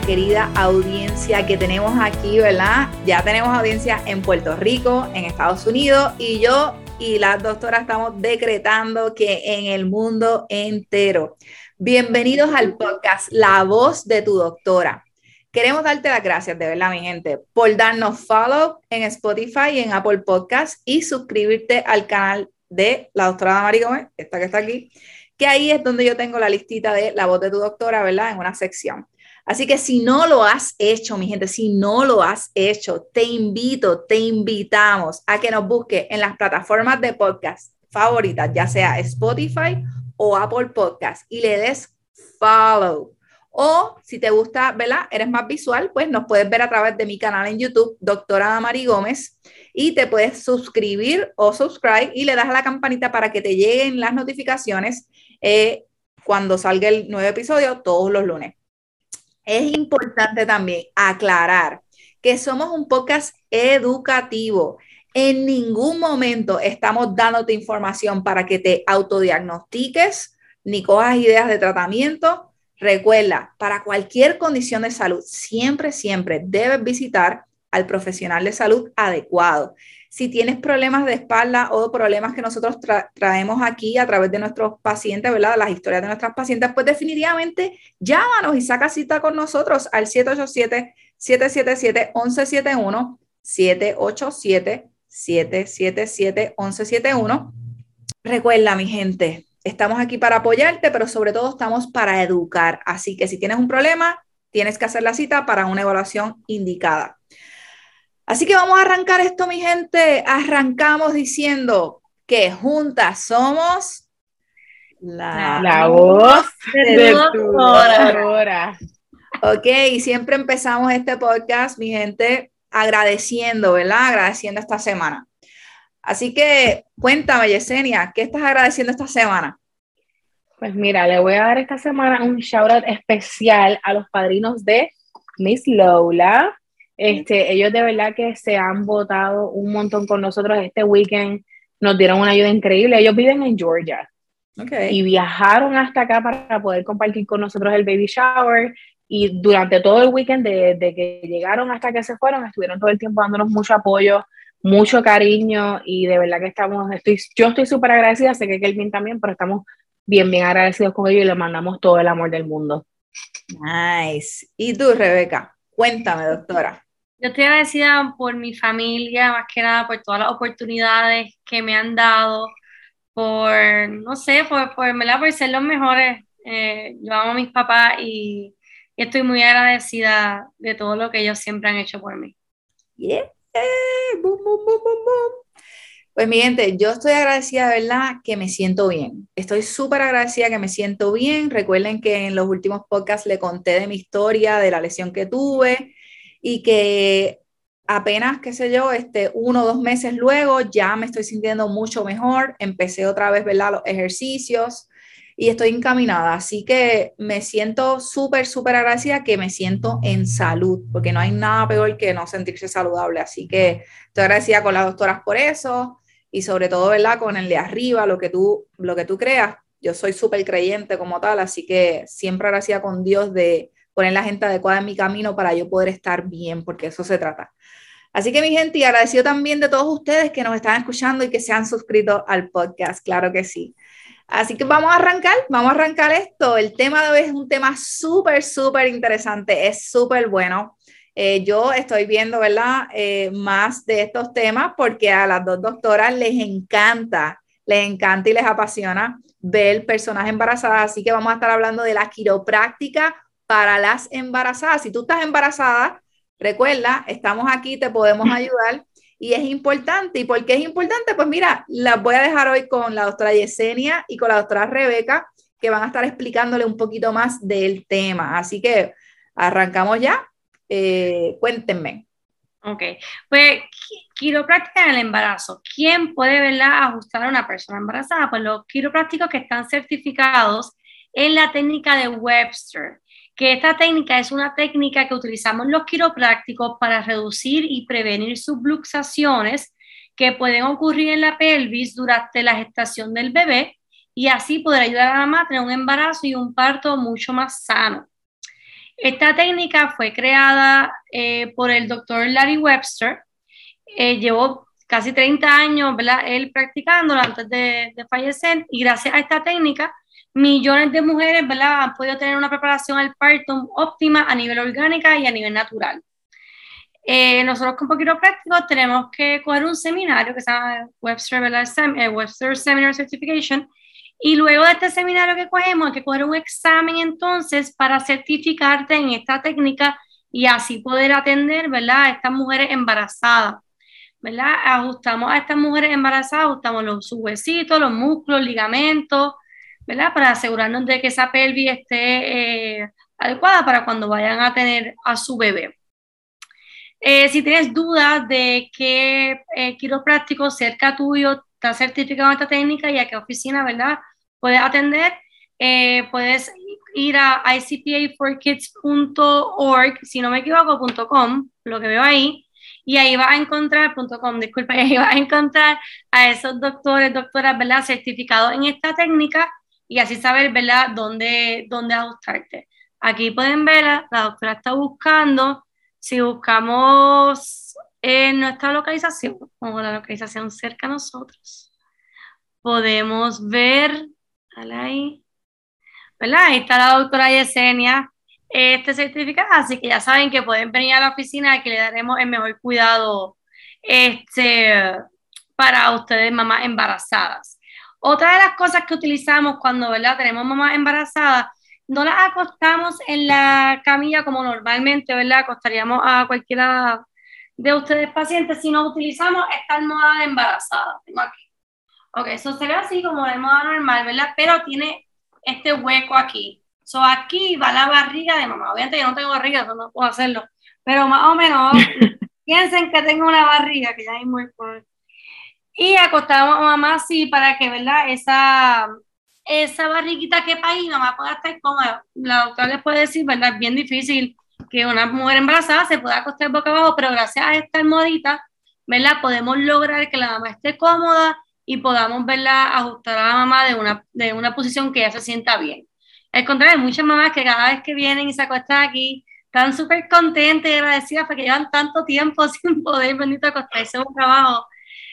querida audiencia que tenemos aquí, ¿verdad? Ya tenemos audiencia en Puerto Rico, en Estados Unidos y yo y la doctora estamos decretando que en el mundo entero. Bienvenidos al podcast La voz de tu doctora. Queremos darte las gracias, de verdad, mi gente, por darnos follow en Spotify y en Apple Podcast y suscribirte al canal de la doctora Mari Gómez, esta que está aquí, que ahí es donde yo tengo la listita de la voz de tu doctora, ¿verdad? En una sección. Así que si no lo has hecho, mi gente, si no lo has hecho, te invito, te invitamos a que nos busques en las plataformas de podcast favoritas, ya sea Spotify o Apple Podcast, y le des follow. O si te gusta, ¿verdad? Eres más visual, pues nos puedes ver a través de mi canal en YouTube, doctora Mari Gómez, y te puedes suscribir o subscribe y le das a la campanita para que te lleguen las notificaciones eh, cuando salga el nuevo episodio todos los lunes. Es importante también aclarar que somos un podcast educativo. En ningún momento estamos dándote información para que te autodiagnostiques ni cojas ideas de tratamiento. Recuerda, para cualquier condición de salud, siempre, siempre debes visitar al profesional de salud adecuado. Si tienes problemas de espalda o problemas que nosotros traemos aquí a través de nuestros pacientes, ¿verdad? Las historias de nuestras pacientes, pues definitivamente llámanos y saca cita con nosotros al 787-777-1171, 787-777-1171. Recuerda, mi gente, estamos aquí para apoyarte, pero sobre todo estamos para educar. Así que si tienes un problema, tienes que hacer la cita para una evaluación indicada. Así que vamos a arrancar esto, mi gente. Arrancamos diciendo que juntas somos la, voz de, tu doctora. Ok, y siempre empezamos este podcast, mi gente, agradeciendo, ¿verdad? Agradeciendo esta semana. Así que cuéntame, Yesenia, ¿qué estás agradeciendo esta semana? Pues mira, le voy a dar esta semana un shout out especial a los padrinos de Miss Lola, este, ellos de verdad que se han votado un montón con nosotros este weekend, nos dieron una ayuda increíble. Ellos viven en Georgia y viajaron hasta acá para poder compartir con nosotros el baby shower. Y durante todo el weekend, desde que llegaron hasta que se fueron, estuvieron todo el tiempo dándonos mucho apoyo, mucho cariño y de verdad que estamos, estoy, yo estoy súper agradecida, sé que Kelvin también, pero estamos bien, bien agradecidos con ellos y les mandamos todo el amor del mundo. Nice. ¿Y tú, Rebeca? Cuéntame, doctora. Yo estoy agradecida por mi familia, más que nada por todas las oportunidades que me han dado, por, no sé, por, por, por ser los mejores. Eh, yo amo a mis papás y, estoy muy agradecida de todo lo que ellos siempre han hecho por mí. Yeah. Pues mi gente, yo estoy agradecida, ¿verdad? Que me siento bien. Estoy súper agradecida que me siento bien. Recuerden que en los últimos podcasts le conté de mi historia, de la lesión que tuve y que apenas, qué sé yo, este, uno o dos meses luego ya me estoy sintiendo mucho mejor, empecé otra vez, ¿verdad? Los ejercicios y estoy encaminada. Así que me siento súper, súper agradecida que me siento en salud, porque no hay nada peor que no sentirse saludable. Así que estoy agradecida con las doctoras por eso y sobre todo, ¿verdad? Con el de arriba, lo que tú, lo que tú creas. Yo soy súper creyente como tal, así que siempre agradecida con Dios de poner la gente adecuada en mi camino para yo poder estar bien, porque eso se trata. Así que mi gente, y agradecido también de todos ustedes que nos están escuchando y que se han suscrito al podcast, claro que sí. Así que vamos a arrancar, vamos a arrancar esto. El tema de hoy es un tema súper, súper interesante, es súper bueno. Eh, yo estoy viendo, ¿verdad? Eh, más de estos temas porque a las dos doctoras les encanta, les encanta y les apasiona ver personas embarazadas. Así que vamos a estar hablando de la quiropráctica para las embarazadas. Si tú estás embarazada, recuerda, estamos aquí, te podemos ayudar y es importante. ¿Y por qué es importante? Pues mira, las voy a dejar hoy con la doctora Yesenia y con la doctora Rebeca, que van a estar explicándole un poquito más del tema. Así que arrancamos ya. Eh, cuéntenme. Ok, pues quiropráctica en el embarazo. ¿Quién puede verla ajustar a una persona embarazada? Pues los quiroprácticos que están certificados en la técnica de Webster que esta técnica es una técnica que utilizamos los quiroprácticos para reducir y prevenir subluxaciones que pueden ocurrir en la pelvis durante la gestación del bebé y así poder ayudar a la mamá a un embarazo y un parto mucho más sano. Esta técnica fue creada eh, por el doctor Larry Webster. Eh, llevó casi 30 años, ¿verdad? Él practicándola antes de, de, fallecer y gracias a esta técnica, millones de mujeres, ¿verdad? Han podido tener una preparación al parto óptima a nivel orgánica y a nivel natural. Eh, nosotros con Poquito Práctico tenemos que coger un seminario que se llama Webster, eh, Webster Seminar Certification y luego de este seminario que cogemos hay que coger un examen entonces para certificarte en esta técnica y así poder atender ¿verdad? a estas mujeres embarazadas. ¿verdad? Ajustamos a estas mujeres embarazadas, ajustamos los huesitos, los músculos, ligamentos, ¿verdad? Para asegurarnos de que esa pelvis esté eh, adecuada para cuando vayan a tener a su bebé. Eh, si tienes dudas de qué eh, quiropráctico cerca tuyo está certificado en esta técnica y a qué oficina, ¿verdad? Puedes atender, eh, puedes ir a icpaforkids.org, si no me equivoco, .com, lo que veo ahí, y ahí vas a encontrar, .com, disculpa, ahí vas a encontrar a esos doctores, doctoras, ¿verdad? Certificados en esta técnica y así saber, ¿verdad?, dónde, dónde ajustarte. Aquí pueden ver, la doctora está buscando si buscamos en nuestra localización, o la localización cerca a nosotros, podemos ver, ahí, ¿verdad? Ahí está la doctora Yesenia, este certificado, así que ya saben que pueden venir a la oficina que le daremos el mejor cuidado este, para ustedes, mamás embarazadas. Otra de las cosas que utilizamos cuando ¿verdad? tenemos mamás embarazadas no las acostamos en la camilla como normalmente, ¿verdad? Acostaríamos a cualquiera de ustedes pacientes, sino utilizamos esta almohada embarazada. Tengo aquí. Ok, eso se ve así como la almohada normal, ¿verdad? Pero tiene este hueco aquí. So, aquí va la barriga de mamá. Obviamente yo no tengo barriga, no puedo hacerlo. Pero más o menos, piensen que tengo una barriga, que ya hay muy por... Y acostamos a mamá así para que, ¿verdad? Esa, esa barriguita que ahí mamá pueda estar cómoda. La doctora les puede decir, ¿verdad? Es bien difícil que una mujer embarazada se pueda acostar boca abajo, pero gracias a esta almohadita, ¿verdad? Podemos lograr que la mamá esté cómoda y podamos, ¿verdad? Ajustar a la mamá de una, de una posición que ella se sienta bien. Al contrario, hay muchas mamás que cada vez que vienen y se acuestan aquí, están súper contentas y agradecidas porque llevan tanto tiempo sin poder, bendito, acostarse boca abajo,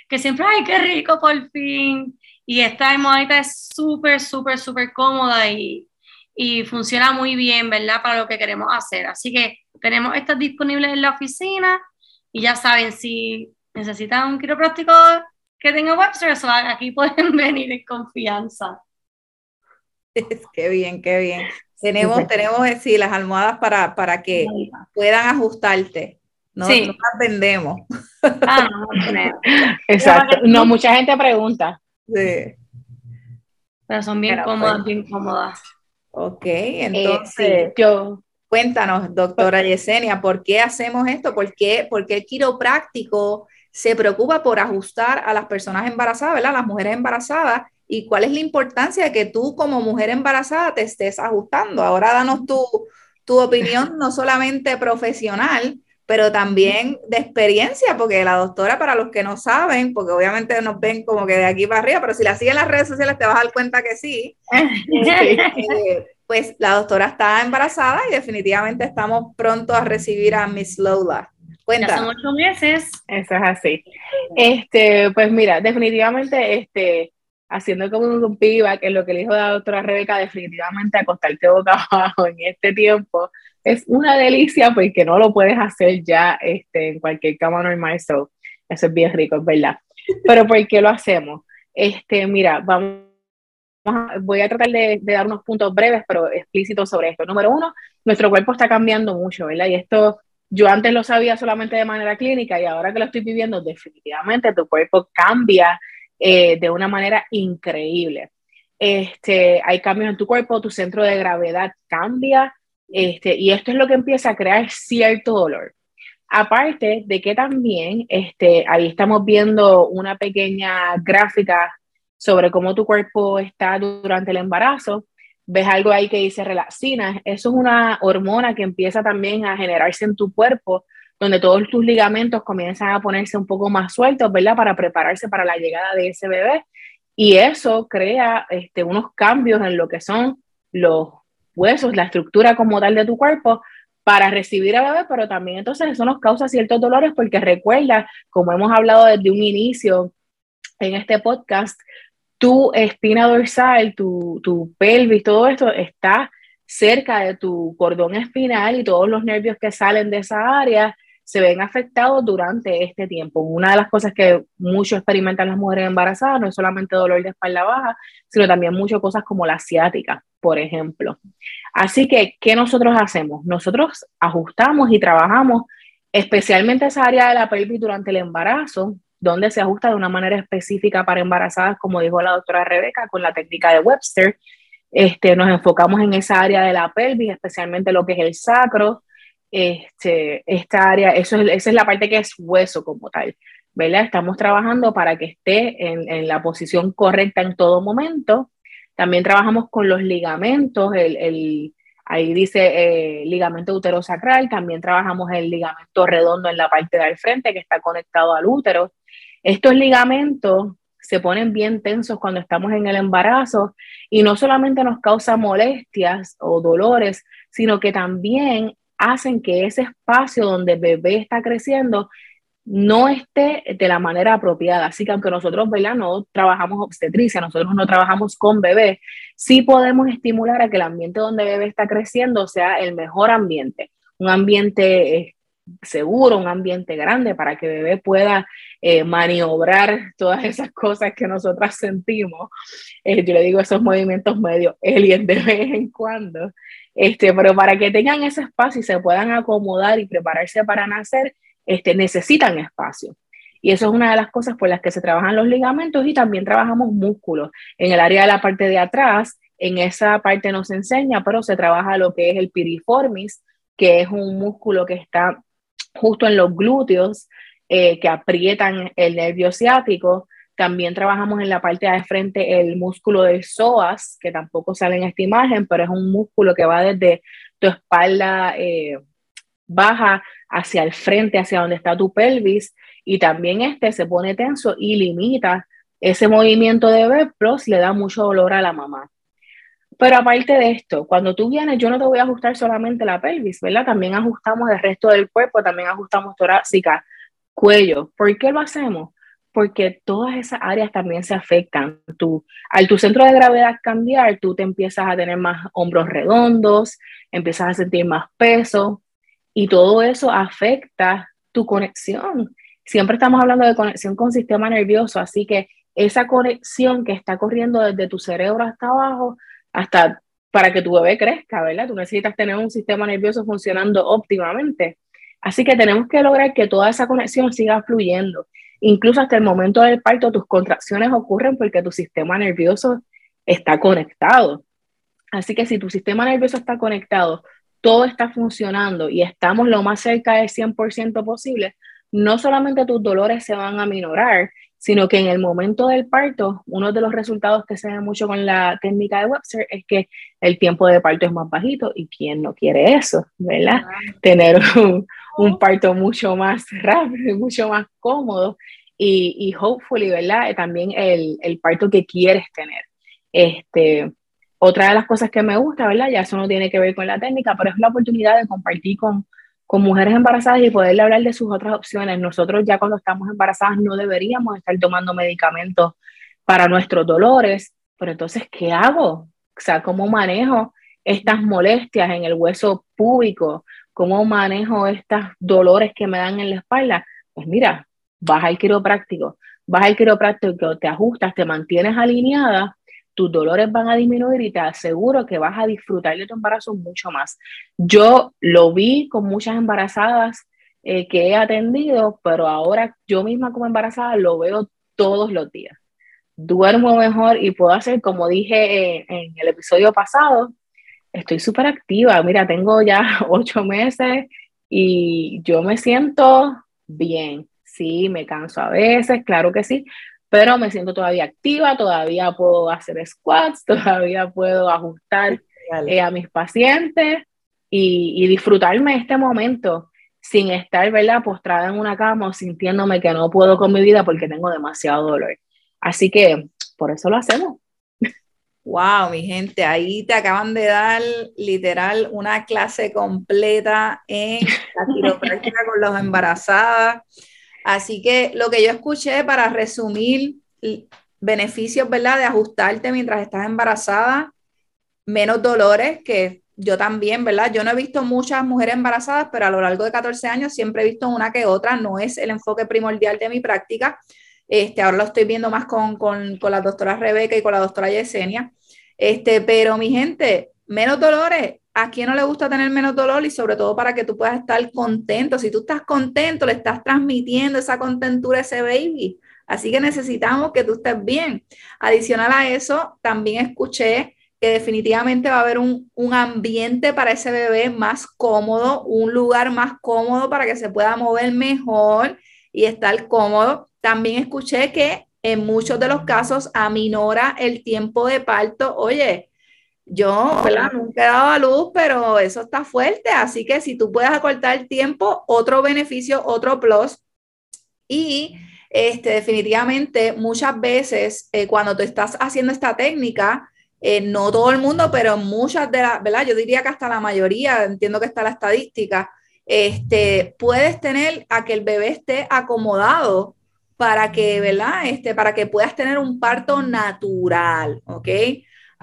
que siempre, ay, qué rico, por fin y esta almohadita es súper, súper, súper cómoda y, y funciona muy bien, ¿verdad? Para lo que queremos hacer. Así que tenemos estas disponibles en la oficina y ya saben, si necesitan un quiropráctico que tenga Webster, aquí pueden venir en confianza. Qué bien, qué bien. Tenemos, tenemos eh, sí, las almohadas para, para que puedan ajustarte. No, sí. no las vendemos. Ah, no, no, Exacto. No, mucha gente pregunta. Sí. Pero son bien cómodas, pues, bien cómodas. Ok, entonces, yo, cuéntanos, doctora Yesenia, ¿por qué hacemos esto? ¿Por qué, ¿Por qué el quiropráctico se preocupa por ajustar a las personas embarazadas, ¿verdad? Las mujeres embarazadas. ¿Y cuál es la importancia de que tú como mujer embarazada te estés ajustando? Ahora danos tu, tu opinión, no solamente profesional, pero también de experiencia, porque la doctora, para los que no saben, porque obviamente nos ven como que de aquí para arriba, pero si la siguen en las redes sociales te vas a dar cuenta que sí, eh, pues la doctora está embarazada y definitivamente estamos pronto a recibir a Miss Lola. Ya son ocho meses. Eso es así. Este, pues mira, definitivamente, este, haciendo como un que es lo que le dijo la doctora Rebeca, definitivamente acostarte boca abajo en este tiempo es una delicia porque no lo puedes hacer ya este, en cualquier cama normal, eso es bien rico, es verdad. Pero ¿por qué lo hacemos? Este, mira, vamos voy a tratar de, dar unos puntos breves, pero explícitos sobre esto. Número uno, nuestro cuerpo está cambiando mucho, ¿verdad? Y esto yo antes lo sabía solamente de manera clínica y ahora que lo estoy viviendo, definitivamente tu cuerpo cambia eh, de una manera increíble. Este, hay cambios en tu cuerpo, tu centro de gravedad cambia, este, y esto es lo que empieza a crear cierto dolor. Aparte de que también, este, ahí estamos viendo una pequeña gráfica sobre cómo tu cuerpo está durante el embarazo. Ves algo ahí que dice relaxina. Eso es una hormona que empieza también a generarse en tu cuerpo, donde todos tus ligamentos comienzan a ponerse un poco más sueltos, ¿verdad? Para prepararse para la llegada de ese bebé. Y eso crea este, unos cambios en lo que son los huesos, la estructura como tal de tu cuerpo para recibir a bebé, pero también entonces eso nos causa ciertos dolores porque recuerda, como hemos hablado desde un inicio en este podcast, tu espina dorsal, tu, tu pelvis, todo esto está cerca de tu cordón espinal y todos los nervios que salen de esa área se ven afectados durante este tiempo. Una de las cosas que mucho experimentan las mujeres embarazadas no es solamente dolor de espalda baja, sino también muchas cosas como la ciática, por ejemplo. Así que, ¿qué nosotros hacemos? Nosotros ajustamos y trabajamos especialmente esa área de la pelvis durante el embarazo, donde se ajusta de una manera específica para embarazadas, como dijo la doctora Rebeca, con la técnica de Webster. Este, nos enfocamos en esa área de la pelvis, especialmente lo que es el sacro, este, esta área, eso es, esa es la parte que es hueso como tal, ¿verdad? Estamos trabajando para que esté en, la posición correcta en todo momento. También trabajamos con los ligamentos, el, el ahí dice eh, ligamento uterosacral, también trabajamos el ligamento redondo en la parte del frente que está conectado al útero. Estos ligamentos se ponen bien tensos cuando estamos en el embarazo y no solamente nos causa molestias o dolores, sino que también hacen que ese espacio donde bebé está creciendo no esté de la manera apropiada. Así que aunque nosotros, ¿verdad? No trabajamos obstetricia, nosotros no trabajamos con bebé, sí podemos estimular a que el ambiente donde bebé está creciendo sea el mejor ambiente, un ambiente eh, seguro, un ambiente grande para que bebé pueda eh, maniobrar todas esas cosas que nosotras sentimos. Eh, yo le digo esos movimientos medio alien de vez en cuando. Este, pero para que tengan ese espacio y se puedan acomodar y prepararse para nacer, este, necesitan espacio. Y eso es una de las cosas por las que se trabajan los ligamentos y también trabajamos músculos. En el área de la parte de atrás, en esa parte no se enseña, pero se trabaja lo que es el piriformis, que es un músculo que está justo en los glúteos, eh, que aprietan el nervio ciático. También trabajamos en la parte de frente el músculo del psoas, que tampoco sale en esta imagen, pero es un músculo que va desde tu espalda eh, baja hacia el frente, hacia donde está tu pelvis, y también este se pone tenso y limita ese movimiento de bebé, plus le da mucho dolor a la mamá. Pero aparte de esto, cuando tú vienes, yo no te voy a ajustar solamente la pelvis, ¿verdad? También ajustamos el resto del cuerpo, también ajustamos torácica, cuello. ¿Por qué lo hacemos? Porque todas esas áreas también se afectan. Tú, al tu centro de gravedad cambiar, tú te empiezas a tener más hombros redondos, empiezas a sentir más peso y todo eso afecta tu conexión. Siempre estamos hablando de conexión con sistema nervioso, así que esa conexión que está corriendo desde tu cerebro hasta abajo, hasta para que tu bebé crezca, ¿verdad? Tú necesitas tener un sistema nervioso funcionando óptimamente. Así que tenemos que lograr que toda esa conexión siga fluyendo. Incluso hasta el momento del parto, tus contracciones ocurren porque tu sistema nervioso está conectado. Así que si tu sistema nervioso está conectado, todo está funcionando y estamos lo más cerca del 100% posible, no solamente tus dolores se van a minorar, sino que en el momento del parto, uno de los resultados que se ve mucho con la técnica de Webster es que el tiempo de parto es más bajito y quién no quiere eso, ¿verdad? Tener un, un parto mucho más rápido, mucho más cómodo y, y hopefully, ¿verdad? También el, el, parto que quieres tener. Este, otra de las cosas que me gusta, ¿verdad? Ya eso no tiene que ver con la técnica, pero es la oportunidad de compartir con, con mujeres embarazadas y poderle hablar de sus otras opciones. Nosotros ya cuando estamos embarazadas no deberíamos estar tomando medicamentos para nuestros dolores, pero entonces, ¿qué hago? O sea, ¿cómo manejo estas molestias en el hueso púbico? ¿Cómo manejo estos dolores que me dan en la espalda? Pues mira, vas al quiropráctico, vas al quiropráctico, te ajustas, te mantienes alineada, tus dolores van a disminuir y te aseguro que vas a disfrutar de tu embarazo mucho más. Yo lo vi con muchas embarazadas eh, que he atendido, pero ahora yo misma como embarazada lo veo todos los días. Duermo mejor y puedo hacer, como dije eh, en el episodio pasado, estoy súper activa. Mira, tengo ya ocho meses y yo me siento bien. Sí, me canso a veces, claro que sí, pero me siento todavía activa, todavía puedo hacer squats, todavía puedo ajustar eh, a mis pacientes y, y, disfrutarme este momento sin estar, ¿verdad?, postrada en una cama o sintiéndome que no puedo con mi vida porque tengo demasiado dolor. Así que por eso lo hacemos. Wow, mi gente, ahí te acaban de dar literal una clase completa en la quiropráctica con los embarazadas. Así que lo que yo escuché para resumir beneficios, ¿verdad? De ajustarte mientras estás embarazada, menos dolores, que yo también, ¿verdad? Yo no he visto muchas mujeres embarazadas, pero a lo largo de 14 años siempre he visto una que otra, no es el enfoque primordial de mi práctica. Este, ahora lo estoy viendo más con, con, con la doctora Rebeca y con la doctora Yesenia. Este, pero mi gente, menos dolores. ¿A quién no le gusta tener menos dolor? Y sobre todo para que tú puedas estar contento. Si tú estás contento, le estás transmitiendo esa contentura a ese baby. Así que necesitamos que tú estés bien. Adicional a eso, también escuché que definitivamente va a haber un, un, ambiente para ese bebé más cómodo, un lugar más cómodo para que se pueda mover mejor y estar cómodo. También escuché que en muchos de los casos aminora el tiempo de parto. Oye, yo nunca he dado a luz, pero eso está fuerte, así que si tú puedes acortar el tiempo, otro beneficio, otro plus. Y este, definitivamente muchas veces eh, cuando tú estás haciendo esta técnica, eh, no todo el mundo, pero muchas de las, ¿verdad? Yo diría que hasta la mayoría, entiendo que está la estadística, este, puedes tener a que el bebé esté acomodado para que, ¿verdad? Este, para que puedas tener un parto natural, ¿ok?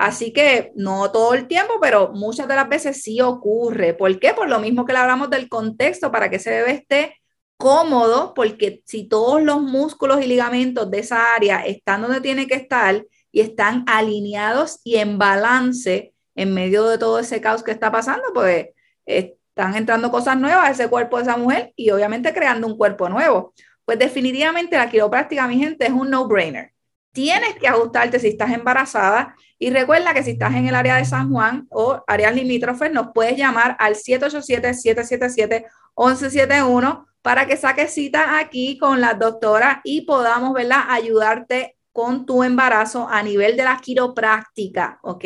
Así que no todo el tiempo, pero muchas de las veces sí ocurre. ¿Por qué? Por lo mismo que le hablamos del contexto, para que ese bebé esté cómodo, porque si todos los músculos y ligamentos de esa área están donde tiene que estar y están alineados y en balance en medio de todo ese caos que está pasando, pues están entrando cosas nuevas a ese cuerpo de esa mujer y obviamente creando un cuerpo nuevo. Pues definitivamente la quiropráctica, mi gente, es un no-brainer. Tienes que ajustarte si estás embarazada y recuerda que si estás en el área de San Juan o áreas limítrofes, nos puedes llamar al 787-777-1171 para que saques cita aquí con la doctora y podamos, ¿verdad?, ayudarte con tu embarazo a nivel de la quiropráctica, ¿ok?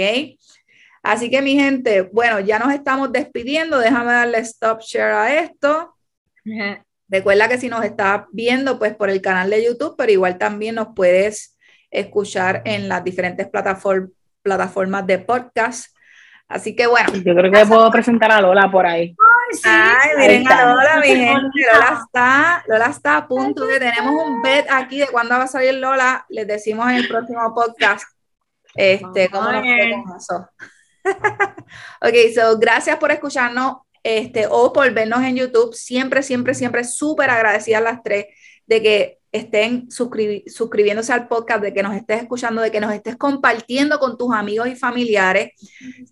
Así que mi gente, bueno, ya nos estamos despidiendo. Déjame darle stop share a esto. Recuerda que si nos estás viendo, pues por el canal de YouTube, pero igual también nos puedes escuchar en las diferentes plataformas de podcast. Así que bueno. Yo creo que puedo presentar a Lola por ahí. Ay, sí. Ay, miren a Lola, mi gente. Lola está, Lola está a punto de. Tenemos un bet aquí de cuándo va a salir Lola. Les decimos en el próximo podcast. Este, cómo nos fue con eso. ok, so gracias por escucharnos este, o por vernos en YouTube. Siempre, siempre, siempre súper agradecida a las tres de que estén suscribiéndose al podcast, de que nos estés escuchando, de que nos estés compartiendo con tus amigos y familiares.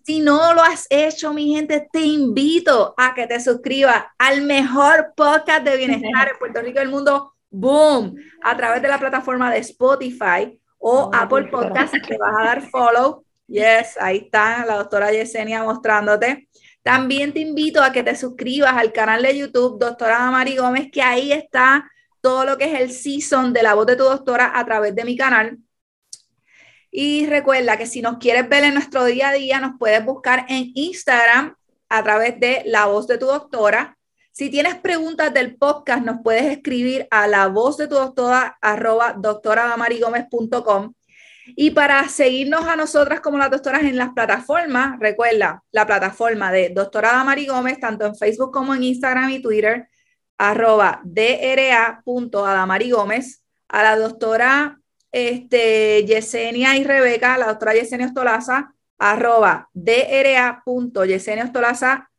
Si no lo has hecho, mi gente, te invito a que te suscribas al mejor podcast de bienestar en Puerto Rico y el mundo, boom, a través de la plataforma de Spotify o Apple Podcast, te vas a dar follow. Yes, ahí está la doctora Yesenia mostrándote. También te invito a que te suscribas al canal de YouTube, doctora Mari Gómez, que ahí está todo lo que es el season de la voz de tu doctora a través de mi canal. Y recuerda que si nos quieres ver en nuestro día a día, nos puedes buscar en Instagram a través de la voz de tu doctora. Si tienes preguntas del podcast, nos puedes escribir a la voz de tu doctora arroba doctoradamarigómez.com. Y para seguirnos a nosotras como las doctoras en las plataformas, recuerda la plataforma de Doctora Damari Gómez, tanto en Facebook como en Instagram y Twitter arroba dra.adamari Gómez, a la doctora este, Yesenia y Rebeca, la doctora Yesenia Ostolaza, arroba dra.yesenia Ostolaza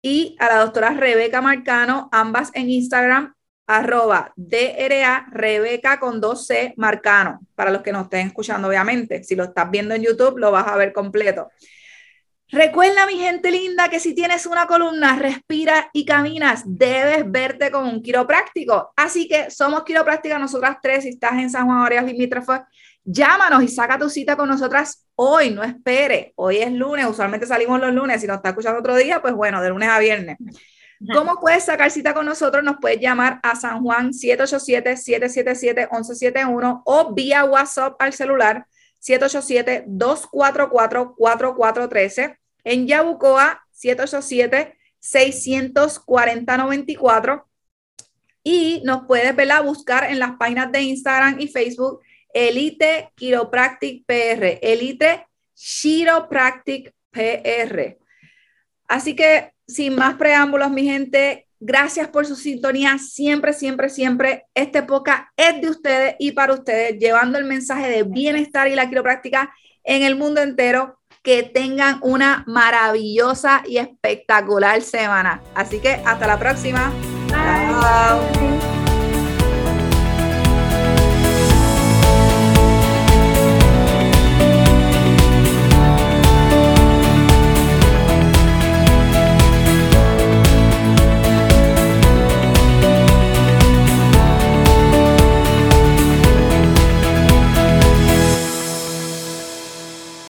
y a la doctora Rebeca Marcano, ambas en Instagram, arroba DRA Rebeca con 2C Marcano, para los que nos estén escuchando, obviamente. Si lo estás viendo en YouTube, lo vas a ver completo. Recuerda, mi gente linda, que si tienes una columna, respira y caminas, debes verte con un quiropráctico. Así que somos quiroprácticas nosotras tres. Si estás en San Juan Arias Limítrofes, llámanos y saca tu cita con nosotras hoy. No espere. Hoy es lunes. Usualmente salimos los lunes. Si nos está escuchando otro día, pues bueno, de lunes a viernes. ¿Cómo puedes sacar cita con nosotros? Nos puedes llamar a San Juan 787-777-1171 o vía WhatsApp al celular 787-244-4413 en Yabucoa, 787-640-94. Y nos puedes verla buscar en las páginas de Instagram y Facebook Elite Chiropractic PR, Elite Chiropractic PR. Así que sin más preámbulos, mi gente, gracias por su sintonía. Siempre, siempre, siempre, este época es de ustedes y para ustedes, llevando el mensaje de bienestar y la quiropráctica en el mundo entero. Que tengan una maravillosa y espectacular semana. Así que hasta la próxima. Bye.